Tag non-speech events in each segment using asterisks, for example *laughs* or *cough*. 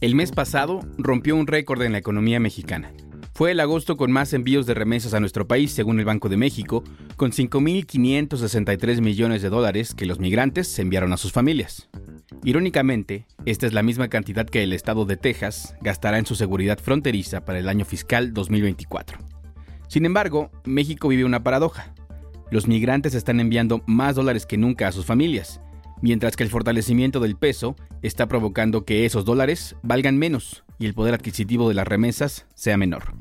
El mes pasado rompió un récord en la economía mexicana. Fue el agosto con más envíos de remesas a nuestro país, según el Banco de México, con 5.563 millones de dólares que los migrantes se enviaron a sus familias. Irónicamente, esta es la misma cantidad que el estado de Texas gastará en su seguridad fronteriza para el año fiscal 2024. Sin embargo, México vive una paradoja. Los migrantes están enviando más dólares que nunca a sus familias, mientras que el fortalecimiento del peso está provocando que esos dólares valgan menos y el poder adquisitivo de las remesas sea menor.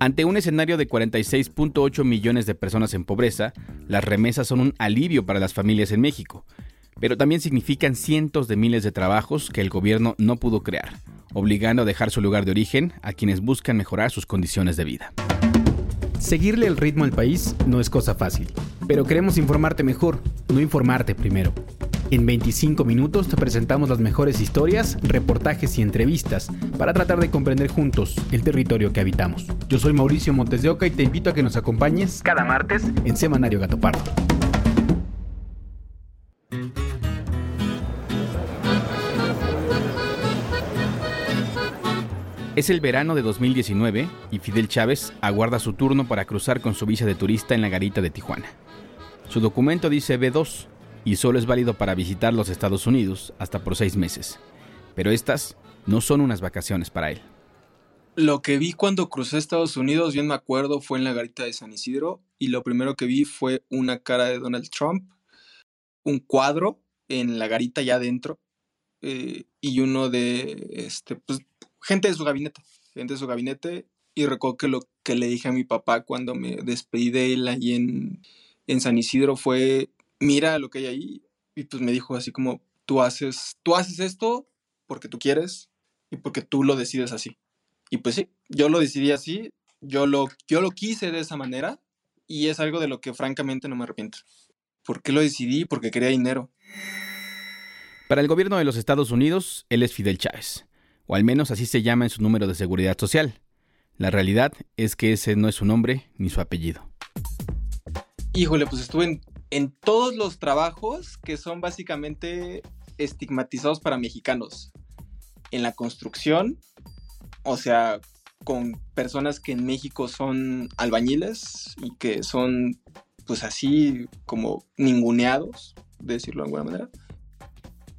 Ante un escenario de 46.8 millones de personas en pobreza, las remesas son un alivio para las familias en México, pero también significan cientos de miles de trabajos que el gobierno no pudo crear, obligando a dejar su lugar de origen a quienes buscan mejorar sus condiciones de vida. Seguirle el ritmo al país no es cosa fácil, pero queremos informarte mejor, no informarte primero. En 25 minutos te presentamos las mejores historias, reportajes y entrevistas para tratar de comprender juntos el territorio que habitamos. Yo soy Mauricio Montes de Oca y te invito a que nos acompañes cada martes en Semanario Gato Pardo. Es el verano de 2019 y Fidel Chávez aguarda su turno para cruzar con su visa de turista en la garita de Tijuana. Su documento dice B2 y solo es válido para visitar los Estados Unidos hasta por seis meses. Pero estas no son unas vacaciones para él. Lo que vi cuando crucé Estados Unidos, bien me acuerdo, fue en la garita de San Isidro y lo primero que vi fue una cara de Donald Trump, un cuadro en la garita ya adentro eh, y uno de este, pues, gente de su gabinete, gente de su gabinete y recuerdo que lo que le dije a mi papá cuando me despedí de él allí en, en San Isidro fue mira lo que hay ahí. Y pues me dijo así como, tú haces, tú haces esto porque tú quieres y porque tú lo decides así. Y pues sí, yo lo decidí así, yo lo, yo lo quise de esa manera y es algo de lo que francamente no me arrepiento. ¿Por qué lo decidí? Porque quería dinero. Para el gobierno de los Estados Unidos, él es Fidel Chávez, o al menos así se llama en su número de seguridad social. La realidad es que ese no es su nombre ni su apellido. Híjole, pues estuve en en todos los trabajos que son básicamente estigmatizados para mexicanos. En la construcción, o sea, con personas que en México son albañiles y que son pues así como ninguneados, de decirlo de alguna manera.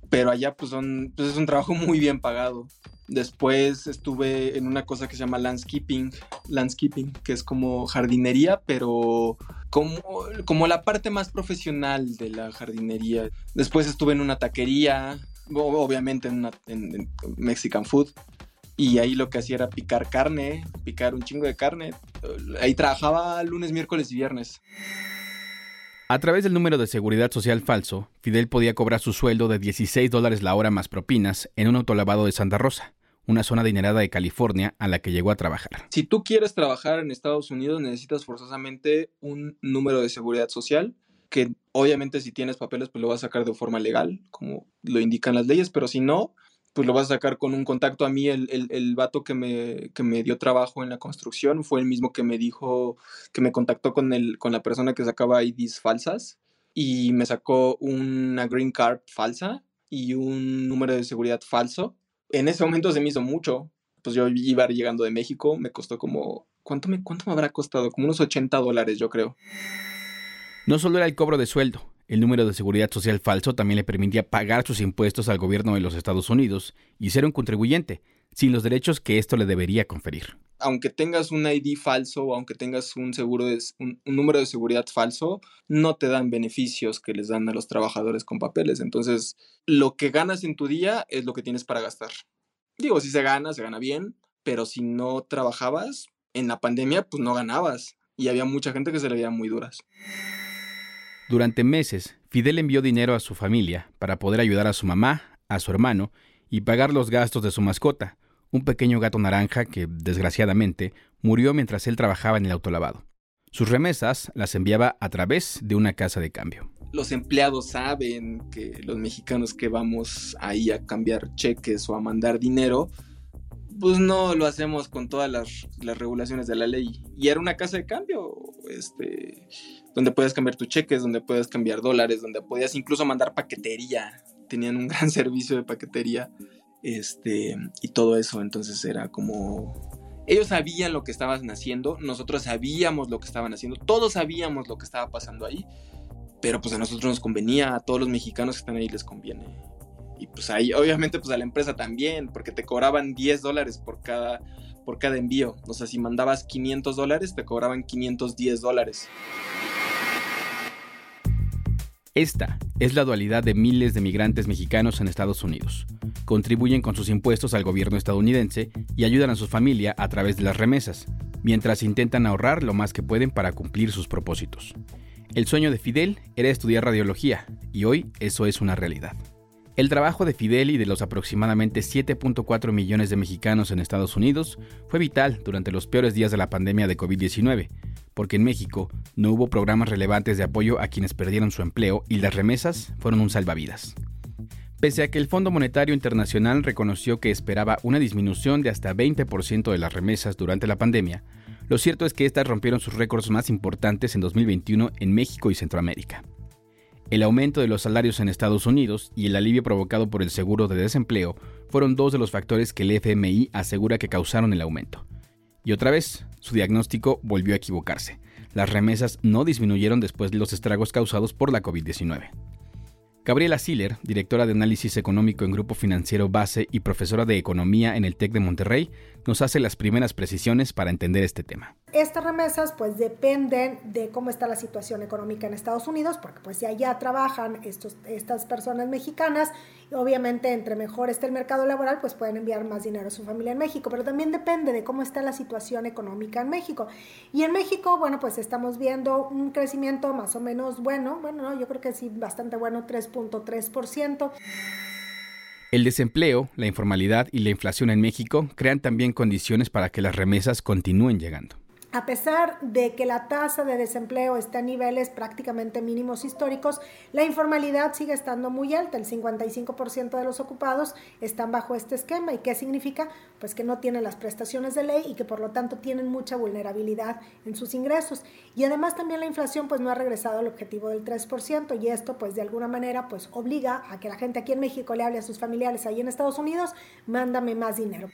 Pero allá pues son pues es un trabajo muy bien pagado. Después estuve en una cosa que se llama landscaping, landscaping, que es como jardinería, pero como, como la parte más profesional de la jardinería. Después estuve en una taquería, obviamente en, una, en, Mexican food, y ahí lo que hacía era picar carne, picar un chingo de carne. Ahí trabajaba lunes, miércoles y viernes. A través del número de seguridad social falso, Fidel podía cobrar su sueldo de 16 dólares la hora más propinas en un autolavado de Santa Rosa una zona adinerada de California a la que llegó a trabajar. Si tú quieres trabajar en Estados Unidos, necesitas forzosamente un número de seguridad social, que obviamente si tienes papeles, pues lo vas a sacar de forma legal, como lo indican las leyes, pero si no, pues lo vas a sacar con un contacto. A mí el, el, el vato que me, que me dio trabajo en la construcción fue el mismo que me dijo, que me contactó con, el, con la persona que sacaba IDs falsas y me sacó una green card falsa y un número de seguridad falso en ese momento se me hizo mucho. Pues yo iba llegando de México, me costó como, ¿cuánto me, cuánto me habrá costado? Como unos 80 dólares, yo creo. No solo era el cobro de sueldo, el número de seguridad social falso también le permitía pagar sus impuestos al gobierno de los Estados Unidos y ser un contribuyente, sin los derechos que esto le debería conferir. Aunque tengas un ID falso o aunque tengas un, seguro número de seguridad falso, no te dan beneficios que les dan a los trabajadores con papeles. Entonces, lo que ganas en tu día es lo que tienes para gastar. Digo, si se gana, se gana bien, pero si no trabajabas, en la pandemia, pues no ganabas. Y había mucha gente que se le veía muy duras. Durante meses, Fidel envió dinero a su familia para poder ayudar a su mamá, a su hermano y pagar los gastos de su mascota, un pequeño gato naranja que, desgraciadamente, murió mientras él trabajaba en el autolavado. Sus remesas las enviaba a través de una casa de cambio. Los empleados saben que los mexicanos que vamos ahí a cambiar cheques o a mandar dinero, pues no lo hacemos con todas las, regulaciones de la ley. Y era una casa de cambio, este, donde puedes cambiar tus cheques, donde puedes cambiar dólares, donde podías incluso mandar paquetería. Tenían un gran *laughs* servicio de paquetería, este, y todo eso. Entonces era como ellos sabían lo que estaban haciendo, nosotros sabíamos lo que estaban haciendo, todos sabíamos lo que estaba pasando ahí, pero pues a nosotros nos convenía, a todos los mexicanos que están ahí les conviene. Y pues ahí, obviamente, pues a la empresa también, porque te cobraban 10 dólares por cada, por cada envío. O sea, si mandabas 500 dólares, te cobraban 510 dólares. Esta es la dualidad de miles de migrantes mexicanos en Estados Unidos contribuyen con sus impuestos al gobierno estadounidense y ayudan a su familia a través de las remesas, mientras intentan ahorrar lo más que pueden para cumplir sus propósitos. El sueño de Fidel era estudiar radiología, y hoy eso es una realidad. El trabajo de Fidel y de los aproximadamente 7.4 millones de mexicanos en Estados Unidos fue vital durante los peores días de la pandemia de COVID-19, porque en México no hubo programas relevantes de apoyo a quienes perdieron su empleo y las remesas fueron un salvavidas. Pese a que el Fondo Monetario Internacional reconoció que esperaba una disminución de hasta 20% de las remesas durante la pandemia, lo cierto es que estas rompieron sus récords más importantes en 2021 en México y Centroamérica. El aumento de los salarios en Estados Unidos y el alivio provocado por el seguro de desempleo fueron dos de los factores que el FMI asegura que causaron el aumento. Y otra vez, su diagnóstico volvió a equivocarse. Las remesas no disminuyeron después de los estragos causados por la COVID-19. Gabriela Siller, directora de análisis económico en Grupo Financiero Base y profesora de economía en el TEC de Monterrey, nos hace las primeras precisiones para entender este tema. Estas remesas pues dependen de cómo está la situación económica en Estados Unidos, porque pues ya allá trabajan estos, estas personas mexicanas obviamente entre mejor esté el mercado laboral pues pueden enviar más dinero a su familia en México, pero también depende de cómo está la situación económica en México. Y en México, bueno, pues estamos viendo un crecimiento más o menos bueno, bueno, ¿no? yo creo que sí, bastante bueno, 3.3%. El desempleo, la informalidad y la inflación en México crean también condiciones para que las remesas continúen llegando. A pesar de que la tasa de desempleo está a niveles prácticamente mínimos históricos, la informalidad sigue estando muy alta. El 55% de los ocupados están bajo este esquema. ¿Y qué significa? Pues que no tienen las prestaciones de ley y que por lo tanto tienen mucha vulnerabilidad en sus ingresos. Y además también la inflación pues no ha regresado al objetivo del 3% y esto pues de alguna manera pues obliga a que la gente aquí en México le hable a sus familiares ahí en Estados Unidos, mándame más dinero.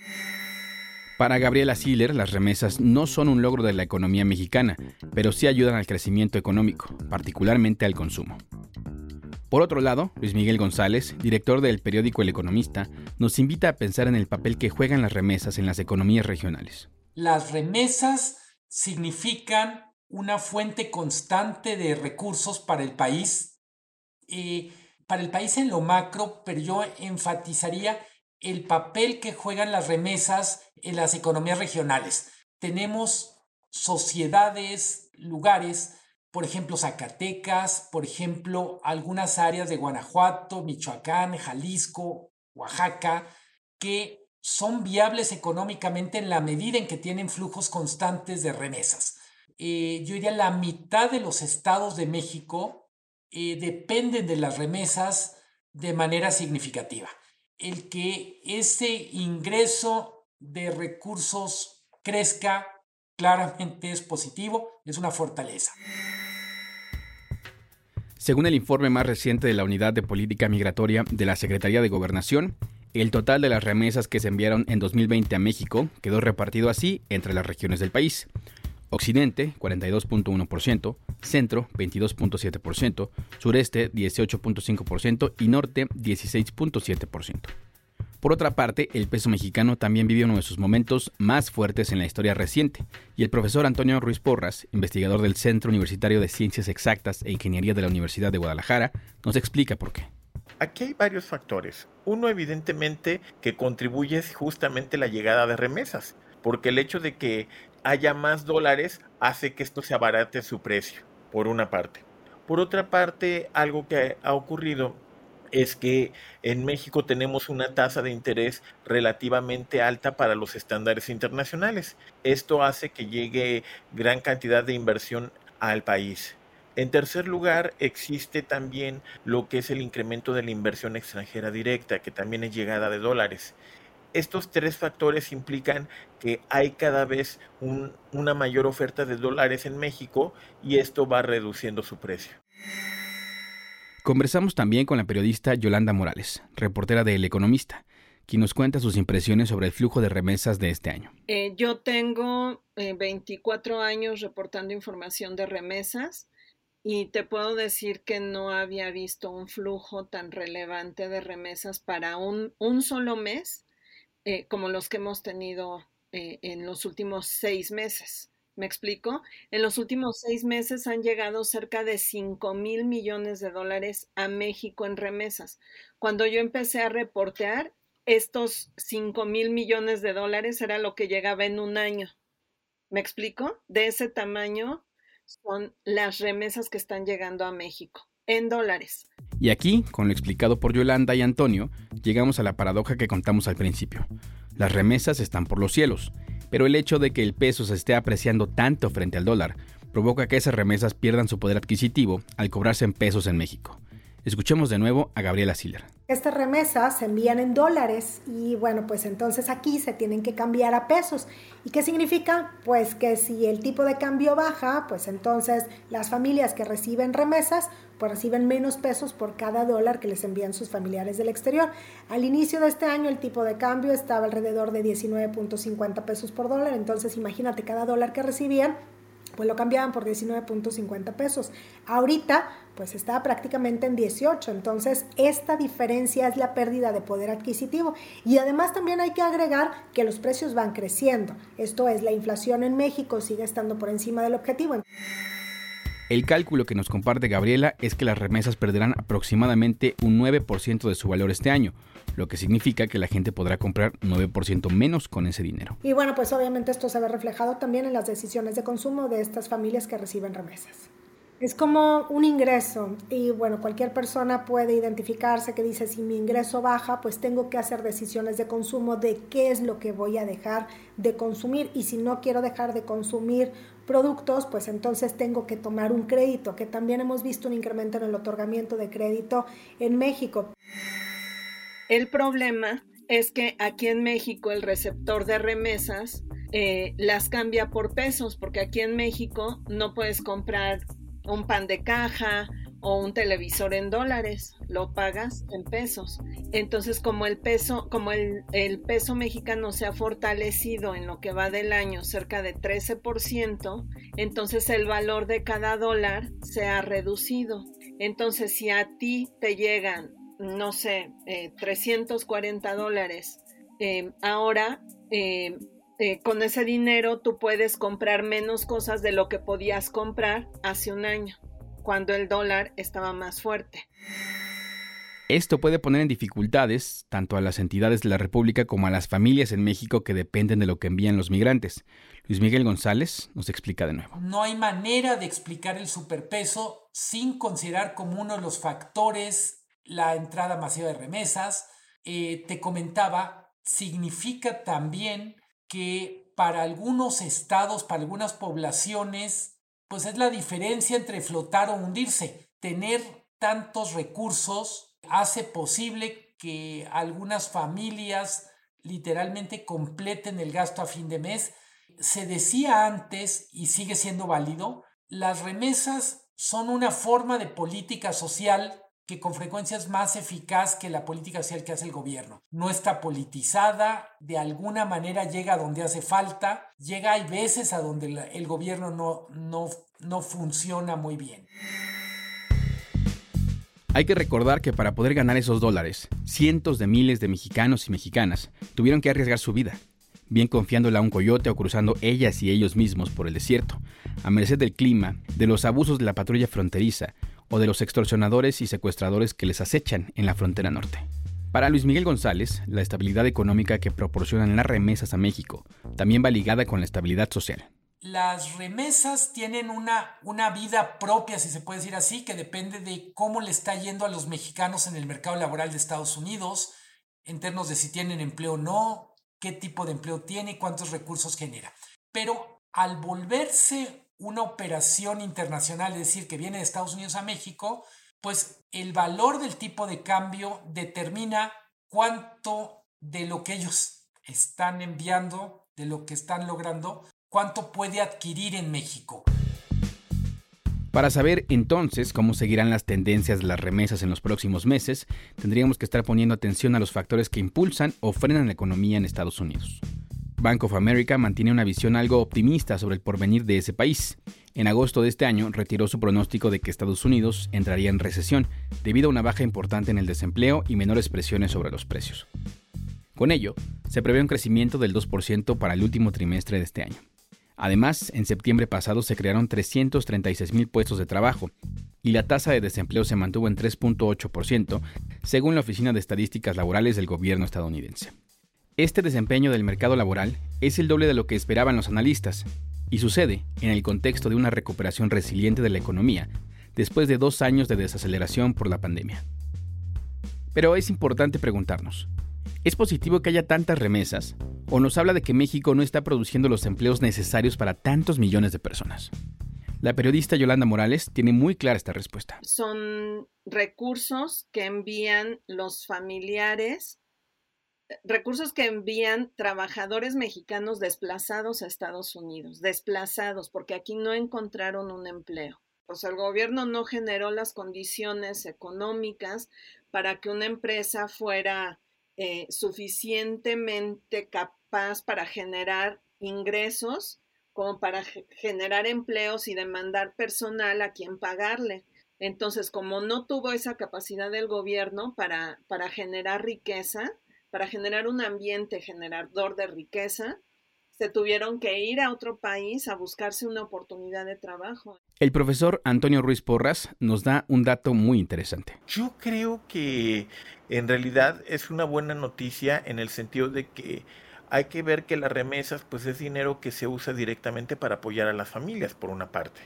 Para Gabriela Siller, las remesas no son un logro de la economía mexicana, pero sí ayudan al crecimiento económico, particularmente al consumo. Por otro lado, Luis Miguel González, director del periódico El Economista, nos invita a pensar en el papel que juegan las remesas en las economías regionales. Las remesas significan una fuente constante de recursos para el país, eh, para el país en lo macro, pero yo enfatizaría el papel que juegan las remesas en las economías regionales. Tenemos sociedades, lugares, por ejemplo, Zacatecas, por ejemplo, algunas áreas de Guanajuato, Michoacán, Jalisco, Oaxaca, que son viables económicamente en la medida en que tienen flujos constantes de remesas. Eh, yo diría la mitad de los estados de México eh, dependen de las remesas de manera significativa el que ese ingreso de recursos crezca claramente es positivo, es una fortaleza. Según el informe más reciente de la Unidad de Política Migratoria de la Secretaría de Gobernación, el total de las remesas que se enviaron en 2020 a México quedó repartido así entre las regiones del país. Occidente 42.1%, Centro 22.7%, Sureste 18.5% y Norte 16.7%. Por otra parte, el peso mexicano también vive uno de sus momentos más fuertes en la historia reciente, y el profesor Antonio Ruiz Porras, investigador del Centro Universitario de Ciencias Exactas e Ingeniería de la Universidad de Guadalajara, nos explica por qué. Aquí hay varios factores. Uno, evidentemente, que contribuye justamente la llegada de remesas, porque el hecho de que haya más dólares hace que esto se abarate su precio, por una parte. Por otra parte, algo que ha ocurrido es que en México tenemos una tasa de interés relativamente alta para los estándares internacionales. Esto hace que llegue gran cantidad de inversión al país. En tercer lugar, existe también lo que es el incremento de la inversión extranjera directa, que también es llegada de dólares. Estos tres factores implican que hay cada vez una mayor oferta de dólares en México y esto va reduciendo su precio. Conversamos también con la periodista Yolanda Morales, reportera de El Economista, quien nos cuenta sus impresiones sobre el flujo de remesas de este año. Eh, yo tengo 24 eh, años reportando información de remesas y te puedo decir que no había visto un flujo tan relevante de remesas para un, un solo mes eh, como los que hemos tenido en los últimos seis meses. ¿Me explico? En los últimos seis meses han llegado cerca de 5 mil millones de dólares a México en remesas. Cuando yo empecé a reportear, estos 5 mil millones de dólares era lo que llegaba en un año. ¿Me explico? De ese tamaño son las remesas que están llegando a México en dólares. Y aquí, con lo explicado por Yolanda y Antonio, llegamos a la paradoja que contamos al principio. Las remesas están por los cielos pero el hecho de que el peso se esté apreciando tanto frente al dólar provoca que esas remesas pierdan su poder adquisitivo al cobrarse en pesos en México. Escuchemos de nuevo a Gabriela Siller. Estas remesas se envían en dólares y bueno, pues entonces aquí se tienen que cambiar a pesos. ¿Y qué significa? Pues que si el tipo de cambio baja, pues entonces las familias que reciben remesas, pues reciben menos pesos por cada dólar que les envían sus familiares del exterior. Al inicio de este año el tipo de cambio estaba alrededor de 19.50 pesos por dólar, entonces imagínate cada dólar que recibían pues lo cambiaban por 19.50 pesos. Ahorita, pues está prácticamente en 18, entonces esta diferencia es la pérdida de poder adquisitivo. Y además también hay que agregar que los precios van creciendo, esto es, la inflación en México sigue estando por encima del objetivo. El cálculo que nos comparte Gabriela es que las remesas perderán aproximadamente un 9% de su valor este año, lo que significa que la gente podrá comprar 9% menos con ese dinero. Y bueno, pues obviamente esto se ve reflejado también en las decisiones de consumo de estas familias que reciben remesas. Es como un ingreso y bueno, cualquier persona puede identificarse que dice si mi ingreso baja, pues tengo que hacer decisiones de consumo de qué es lo que voy a dejar de consumir y si no quiero dejar de consumir productos, pues entonces tengo que tomar un crédito, que también hemos visto un incremento en el otorgamiento de crédito en México. El problema es que aquí en México el receptor de remesas eh, las cambia por pesos, porque aquí en México no puedes comprar un pan de caja o un televisor en dólares, lo pagas en pesos. Entonces, como el peso, como el, peso mexicano se ha fortalecido en lo que va del año cerca de 13%, entonces el valor de cada dólar se ha reducido. Entonces, si a ti te llegan, no sé, 340 eh, dólares, eh, ahora eh, eh, con ese dinero tú puedes comprar menos cosas de lo que podías comprar hace un año, cuando el dólar estaba más fuerte. Esto puede poner en dificultades tanto a las entidades de la República como a las familias en México que dependen de lo que envían los migrantes. Luis Miguel González nos explica de nuevo. No hay manera de explicar el superpeso sin considerar como uno de los factores la entrada masiva de remesas. Eh, te comentaba, significa también que para algunos estados, para algunas poblaciones, pues es la diferencia entre flotar o hundirse. Tener tantos recursos hace posible que algunas familias literalmente completen el gasto a fin de mes. Se decía antes, y sigue siendo válido, las remesas son una forma de política social que con frecuencia es más eficaz que la política social que hace el gobierno. No está politizada, de alguna manera llega a donde hace falta, llega hay veces a donde el gobierno no, no, no funciona muy bien. Hay que recordar que para poder ganar esos dólares, cientos de miles de mexicanos y mexicanas tuvieron que arriesgar su vida, bien confiándola a un coyote o cruzando ellas y ellos mismos por el desierto, a merced del clima, de los abusos de la patrulla fronteriza o de los extorsionadores y secuestradores que les acechan en la frontera norte. Para Luis Miguel González, la estabilidad económica que proporcionan las remesas a México también va ligada con la estabilidad social. las remesas tienen una, una vida propia, si se puede decir así, que depende de cómo le está yendo a los mexicanos en el mercado laboral de Estados Unidos, en términos de si tienen empleo o no, qué tipo de empleo tiene, cuántos recursos genera. Pero al volverse una operación internacional, es decir, que viene de Estados Unidos a México, pues el valor del tipo de cambio determina cuánto de lo que ellos están enviando, de lo que están logrando, cuánto puede adquirir en México. Para saber entonces cómo seguirán las tendencias de las remesas en los próximos meses, tendríamos que estar poniendo atención a los factores que impulsan o frenan la economía en Estados Unidos. Bank of America mantiene una visión algo optimista sobre el porvenir de ese país. En agosto de este año retiró su pronóstico de que Estados Unidos entraría en recesión debido a una baja importante en el desempleo y menores presiones sobre los precios. Con ello, se prevé un crecimiento del 2% para el último trimestre de este año. Además, en septiembre pasado se crearon 336 mil puestos de trabajo y la tasa de desempleo se mantuvo en 3.8%, según la Oficina de Estadísticas Laborales del gobierno estadounidense. Este desempeño del mercado laboral es el doble de lo que esperaban los analistas y sucede en el contexto de una recuperación resiliente de la economía después de dos años de desaceleración por la pandemia. Pero es importante preguntarnos, ¿Es positivo que haya tantas remesas? ¿O nos habla de que México no está produciendo los empleos necesarios para tantos millones de personas? La periodista Yolanda Morales tiene muy clara esta respuesta. Son recursos que envían los familiares, recursos que envían trabajadores mexicanos desplazados a Estados Unidos, desplazados porque aquí no encontraron un empleo. O sea, el gobierno no generó las condiciones económicas para que una empresa fuera eh, suficientemente capaz para generar ingresos como para generar empleos y demandar personal a quien pagarle. Entonces, como no tuvo esa capacidad del gobierno para, para generar riqueza, para generar un ambiente generador de riqueza, se tuvieron que ir a otro país a buscarse una oportunidad de trabajo. El profesor Antonio Ruiz Porras nos da un dato muy interesante. Yo creo que en realidad es una buena noticia en el sentido de que hay que ver que las remesas pues es dinero que se usa directamente para apoyar a las familias por una parte.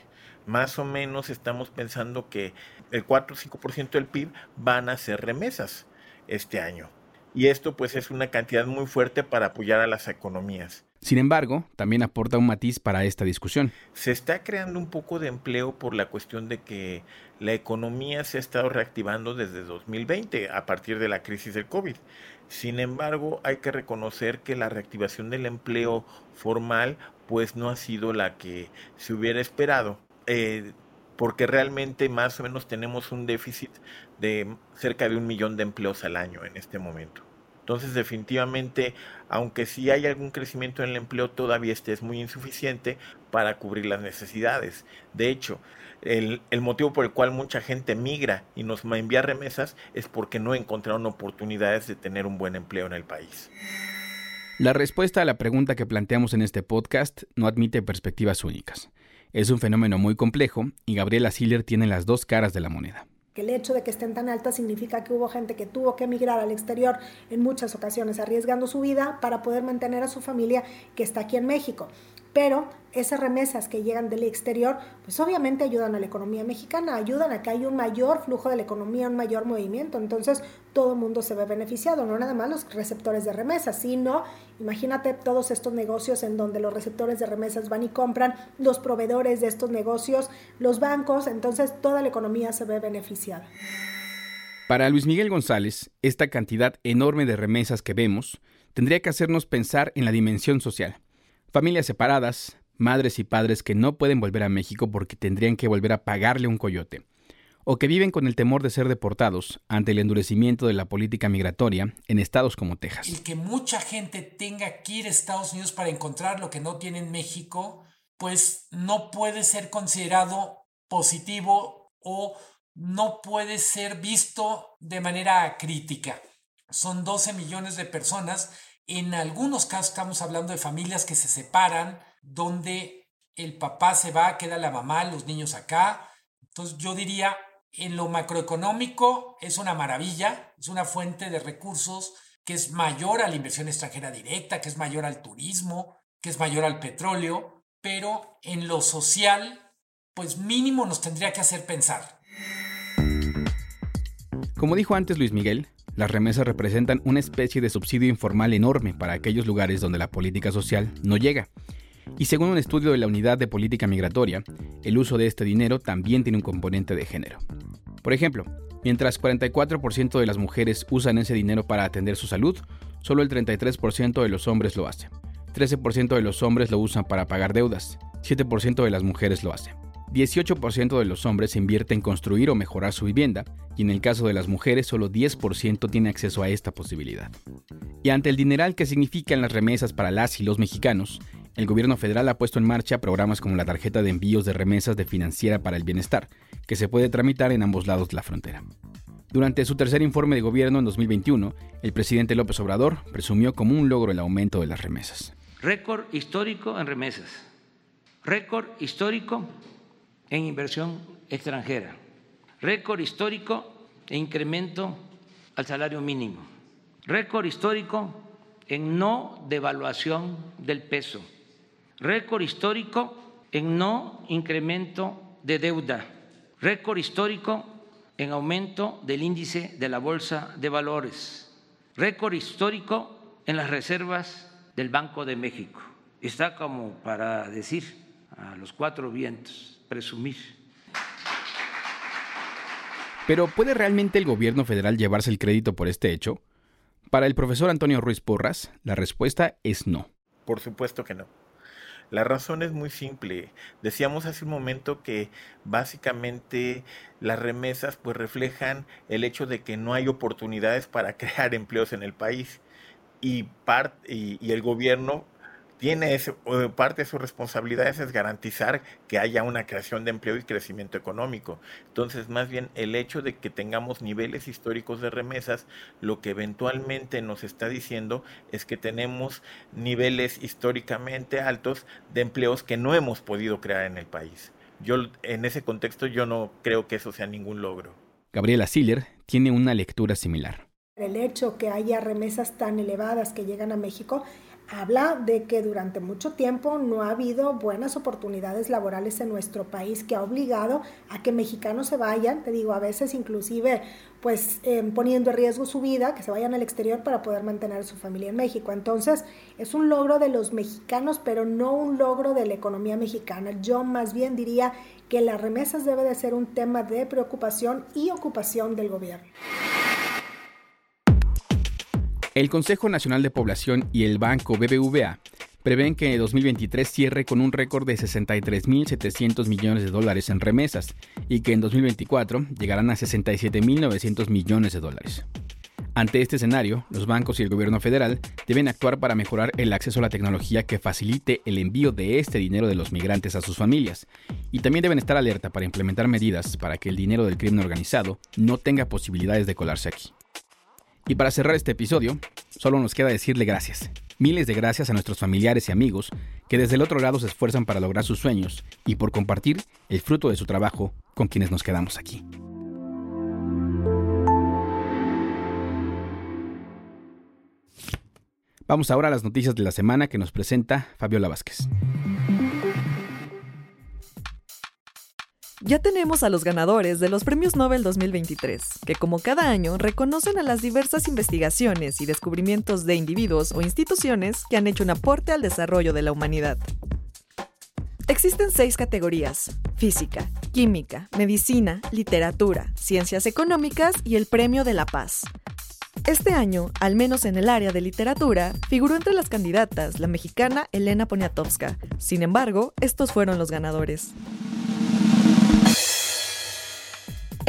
Más o menos estamos pensando que el 4 o 5% del PIB van a ser remesas este año. Y esto pues es una cantidad muy fuerte para apoyar a las economías. Sin embargo, también aporta un matiz para esta discusión. Se está creando un poco de empleo por la cuestión de que la economía se ha estado reactivando desde 2020 a partir de la crisis del COVID. Sin embargo, hay que reconocer que la reactivación del empleo formal pues no ha sido la que se hubiera esperado. Eh, porque realmente más o menos tenemos un déficit de cerca de un millón de empleos al año en este momento. Entonces, definitivamente, aunque sí hay algún crecimiento en el empleo, todavía este es muy insuficiente para cubrir las necesidades. De hecho, el, el, motivo por el cual mucha gente migra y nos envía remesas es porque no encontraron oportunidades de tener un buen empleo en el país. La respuesta a la pregunta que planteamos en este podcast no admite perspectivas únicas. Es un fenómeno muy complejo y Gabriela Siller tiene las dos caras de la moneda que el hecho de que estén tan altas significa que hubo gente que tuvo que emigrar al exterior en muchas ocasiones, arriesgando su vida para poder mantener a su familia que está aquí en México pero esas remesas que llegan del exterior, pues obviamente ayudan a la economía mexicana, ayudan a que haya un mayor flujo de la economía, un mayor movimiento, entonces todo el mundo se ve beneficiado, no nada más los receptores de remesas, sino imagínate todos estos negocios en donde los receptores de remesas van y compran, los proveedores de estos negocios, los bancos, entonces toda la economía se ve beneficiada. Para Luis Miguel González, esta cantidad enorme de remesas que vemos tendría que hacernos pensar en la dimensión social Familias separadas, madres y padres que no pueden volver a México porque tendrían que volver a pagarle un coyote, o que viven con el temor de ser deportados ante el endurecimiento de la política migratoria en estados como Texas. Y que mucha gente tenga que ir a Estados Unidos para encontrar lo que no tiene en México, pues no puede ser considerado positivo o no puede ser visto de manera crítica. Son 12 millones de personas en algunos casos estamos hablando de familias que se separan, donde el papá se va, queda la mamá, los niños acá. Entonces yo diría, en lo macroeconómico es una maravilla, es una fuente de recursos que es mayor a la inversión extranjera directa, que es mayor al turismo, que es mayor al petróleo, pero en lo social, pues mínimo nos tendría que hacer pensar. Como dijo antes Luis Miguel, las remesas representan una especie de subsidio informal enorme para aquellos lugares donde la política social no llega. Y según un estudio de la Unidad de Política Migratoria, el uso de este dinero también tiene un componente de género. Por ejemplo, mientras 44% de las mujeres usan ese dinero para atender su salud, solo el 33% de los hombres lo hacen. 13% de los hombres lo usan para pagar deudas, 7% de las mujeres lo hacen. 18% de los hombres invierte en construir o mejorar su vivienda y en el caso de las mujeres solo 10% tiene acceso a esta posibilidad. Y ante el dineral que significan las remesas para las y los mexicanos, el gobierno federal ha puesto en marcha programas como la tarjeta de envíos de remesas de Financiera para el Bienestar, que se puede tramitar en ambos lados de la frontera. Durante su tercer informe de gobierno en 2021, el presidente López Obrador presumió como un logro el aumento de las remesas. Récord histórico en remesas. Récord histórico en inversión extranjera, récord histórico e incremento al salario mínimo, récord histórico en no devaluación del peso, récord histórico en no incremento de deuda, récord histórico en aumento del índice de la Bolsa de Valores, récord histórico en las reservas del Banco de México. Está como para decir a los cuatro vientos presumir. Pero ¿puede realmente el gobierno federal llevarse el crédito por este hecho? Para el profesor Antonio Ruiz Porras, la respuesta es no. Por supuesto que no. La razón es muy simple. Decíamos hace un momento que básicamente las remesas pues reflejan el hecho de que no hay oportunidades para *laughs* crear empleos en el país y, y, y el gobierno tiene ese, parte de sus responsabilidades es garantizar que haya una creación de empleo y crecimiento económico. Entonces, más bien el hecho de que tengamos niveles históricos de remesas, lo que eventualmente nos está diciendo es que tenemos niveles históricamente altos de empleos que no hemos podido crear en el país. Yo en ese contexto yo no creo que eso sea ningún logro. Gabriela Siller tiene una lectura similar. El hecho que haya remesas tan elevadas que llegan a México habla de que durante mucho tiempo no ha habido buenas oportunidades laborales en nuestro país que ha obligado a que mexicanos se vayan, te digo, a veces inclusive pues em, poniendo en riesgo su vida, que se vayan al exterior para poder mantener a su familia en México. Entonces, es un logro de los mexicanos, pero no un logro de la economía mexicana. Yo más bien diría que las remesas debe de ser un tema de preocupación y ocupación del gobierno. El Consejo Nacional de Población y el banco BBVA prevén que 2023 cierre con un récord de 63.700 millones de dólares en remesas y que en 2024 llegarán a 67.900 millones de dólares. Ante este escenario, los bancos y el gobierno federal deben actuar para mejorar el acceso a la tecnología que facilite el envío de este dinero de los migrantes a sus familias, y también deben estar alerta para implementar medidas para que el dinero del crimen organizado no tenga posibilidades de colarse aquí. Y para cerrar este episodio, solo nos queda decirle gracias. Miles de gracias a nuestros familiares y amigos que desde el otro lado se esfuerzan para lograr sus sueños y por compartir el fruto de su trabajo con quienes nos quedamos aquí. Vamos ahora a las noticias de la semana que nos presenta Fabiola Vázquez. Ya tenemos a los ganadores de los Premios Nobel 2023, que como cada año reconocen a las diversas investigaciones y descubrimientos de individuos o instituciones que han hecho un aporte al desarrollo de la humanidad. Existen seis categorías, física, química, medicina, literatura, ciencias económicas y el Premio de la Paz. Este año, al menos en el área de literatura, figuró entre las candidatas la mexicana Elena Poniatowska. Sin embargo, estos fueron los ganadores.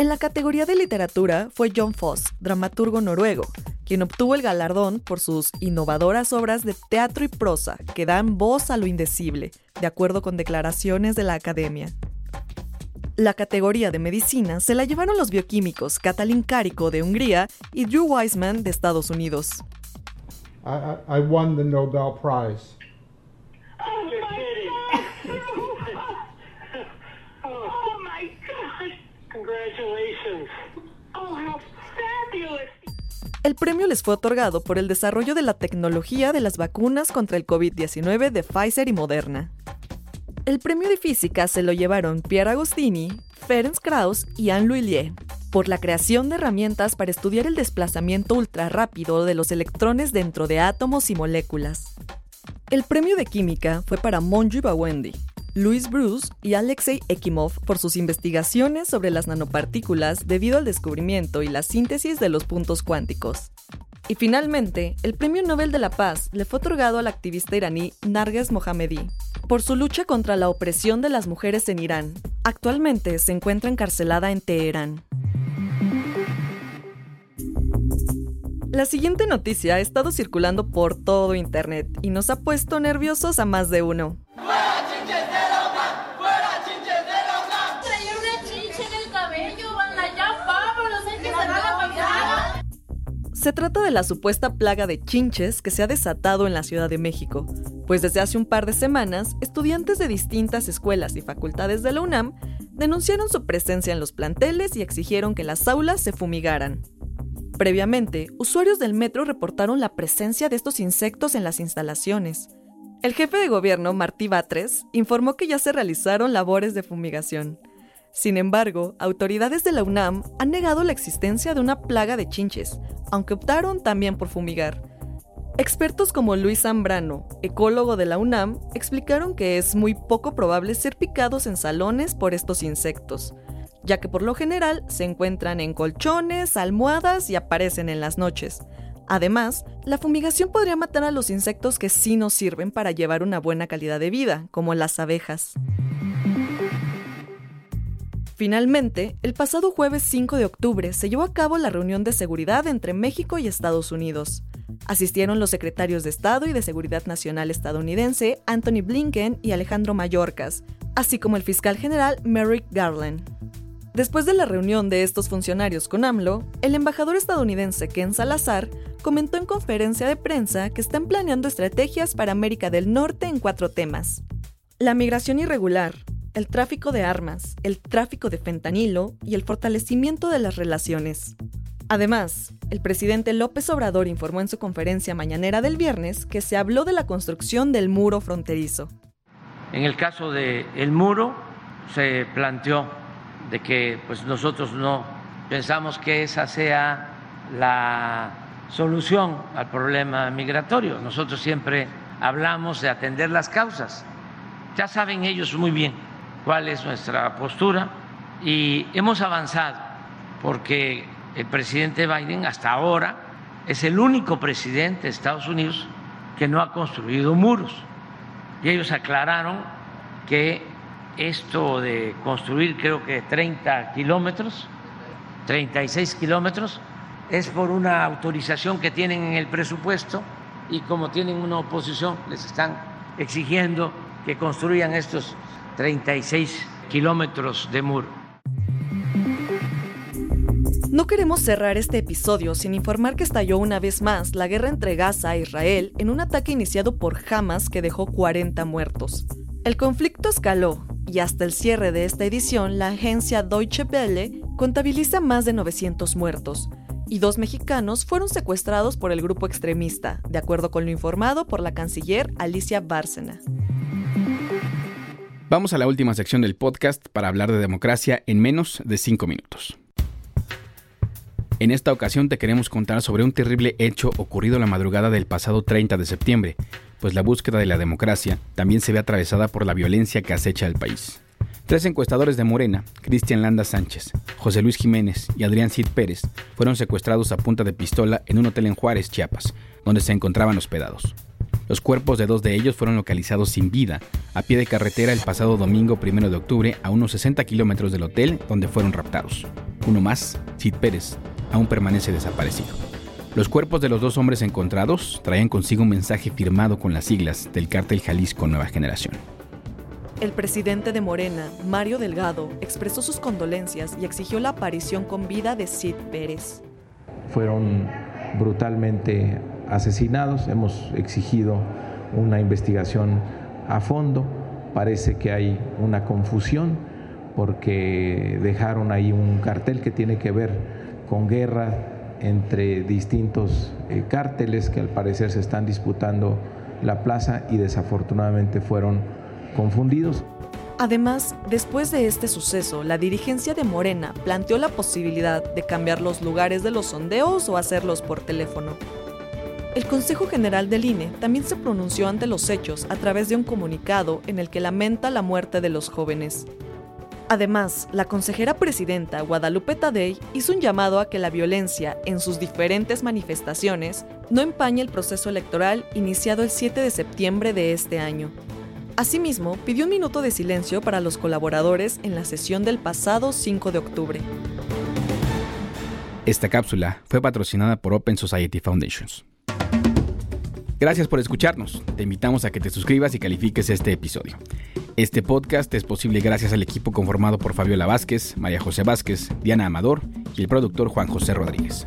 En la categoría de literatura fue John Foss, dramaturgo noruego, quien obtuvo el galardón por sus innovadoras obras de teatro y prosa que dan voz a lo indecible, de acuerdo con declaraciones de la Academia. La categoría de medicina se la llevaron los bioquímicos Katalin Kariko de Hungría y Drew Weissman de Estados Unidos. I, won the Nobel Prize. El premio les fue otorgado por el desarrollo de la tecnología de las vacunas contra el COVID-19 de Pfizer y Moderna. El premio de física se lo llevaron Pierre Agostini, Ferenc Krauss y Anne Lhuillier por la creación de herramientas para estudiar el desplazamiento ultrarrápido de los electrones dentro de átomos y moléculas. El premio de química fue para Monju Bawendi, Louis Bruce y Alexei Ekimov por sus investigaciones sobre las nanopartículas debido al descubrimiento y la síntesis de los puntos cuánticos. Y finalmente, el Premio Nobel de la Paz le fue otorgado al activista iraní Narges Mohammedi por su lucha contra la opresión de las mujeres en Irán. Actualmente se encuentra encarcelada en Teherán. La siguiente noticia ha estado circulando por todo Internet y nos ha puesto nerviosos a más de uno. Se trata de la supuesta plaga de chinches que se ha desatado en la Ciudad de México, pues desde hace un par de semanas, estudiantes de distintas escuelas y facultades de la UNAM denunciaron su presencia en los planteles y exigieron que las aulas se fumigaran. Previamente, usuarios del metro reportaron la presencia de estos insectos en las instalaciones. El jefe de gobierno, Martí Batres, informó que ya se realizaron labores de fumigación. Sin embargo, autoridades de la UNAM han negado la existencia de una plaga de chinches, aunque optaron también por fumigar. Expertos como Luis Zambrano, ecólogo de la UNAM, explicaron que es muy poco probable ser picados en salones por estos insectos, ya que por lo general se encuentran en colchones, almohadas y aparecen en las noches. Además, la fumigación podría matar a los insectos que sí nos sirven para llevar una buena calidad de vida, como las abejas. Finalmente, el pasado jueves 5 de octubre se llevó a cabo la reunión de seguridad entre México y Estados Unidos. Asistieron los secretarios de Estado y de Seguridad Nacional estadounidense Anthony Blinken y Alejandro Mayorkas, así como el fiscal general Merrick Garland. Después de la reunión de estos funcionarios con AMLO, el embajador estadounidense Ken Salazar comentó en conferencia de prensa que están planeando estrategias para América del Norte en cuatro temas. La migración irregular, el tráfico de armas, el tráfico de fentanilo y el fortalecimiento de las relaciones. Además, el presidente López Obrador informó en su conferencia mañanera del viernes que se habló de la construcción del muro fronterizo. En el caso del muro se planteó de que pues nosotros no pensamos que esa sea la solución al problema migratorio. Nosotros siempre hablamos de atender las causas. Ya saben ellos muy bien cuál es nuestra postura y hemos avanzado porque el presidente Biden hasta ahora es el único presidente de Estados Unidos que no ha construido muros. Y ellos aclararon que esto de construir creo que 30 kilómetros, 36 kilómetros, es por una autorización que tienen en el presupuesto y como tienen una oposición les están exigiendo que construyan estos 36 kilómetros de muro. No queremos cerrar este episodio sin informar que estalló una vez más la guerra entre Gaza e Israel en un ataque iniciado por Hamas que dejó 40 muertos. El conflicto escaló y hasta el cierre de esta edición la agencia Deutsche Welle contabiliza más de 900 muertos y dos mexicanos fueron secuestrados por el grupo extremista, de acuerdo con lo informado por la canciller Alicia Bárcena. Vamos a la última sección del podcast para hablar de democracia en menos de cinco minutos. En esta ocasión te queremos contar sobre un terrible hecho ocurrido la madrugada del pasado 30 de septiembre, pues la búsqueda de la democracia también se ve atravesada por la violencia que acecha al país. Tres encuestadores de Morena, Cristian Landa Sánchez, José Luis Jiménez y Adrián Cid Pérez, fueron secuestrados a punta de pistola en un hotel en Juárez, Chiapas, donde se encontraban hospedados. Los cuerpos de dos de ellos fueron localizados sin vida a pie de carretera el pasado domingo 1 de octubre a unos 60 kilómetros del hotel donde fueron raptados. Uno más, Sid Pérez, aún permanece desaparecido. Los cuerpos de los dos hombres encontrados traían consigo un mensaje firmado con las siglas del cártel Jalisco Nueva Generación. El presidente de Morena, Mario Delgado, expresó sus condolencias y exigió la aparición con vida de Sid Pérez. Fueron brutalmente asesinados. Hemos exigido una investigación a fondo. Parece que hay una confusión porque dejaron ahí un cartel que tiene que ver con guerra entre distintos eh, cárteles que al parecer se están disputando la plaza y desafortunadamente fueron confundidos. Además, después de este suceso, la dirigencia de Morena planteó la posibilidad de cambiar los lugares de los sondeos o hacerlos por teléfono. El Consejo General del INE también se pronunció ante los hechos a través de un comunicado en el que lamenta la muerte de los jóvenes. Además, la consejera presidenta Guadalupe Tadei hizo un llamado a que la violencia en sus diferentes manifestaciones no empañe el proceso electoral iniciado el 7 de septiembre de este año. Asimismo, pidió un minuto de silencio para los colaboradores en la sesión del pasado 5 de octubre. Esta cápsula fue patrocinada por Open Society Foundations. Gracias por escucharnos. Te invitamos a que te suscribas y califiques este episodio. Este podcast es posible gracias al equipo conformado por Fabiola Vázquez, María José Vázquez, Diana Amador y el productor Juan José Rodríguez.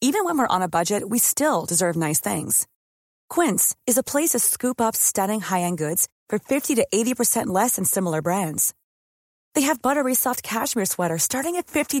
Even when we're on a budget, we still deserve nice things. Quince is a place to scoop up stunning high-end goods for 50 to 80% less than similar brands. They have buttery soft cashmere sweaters starting at $50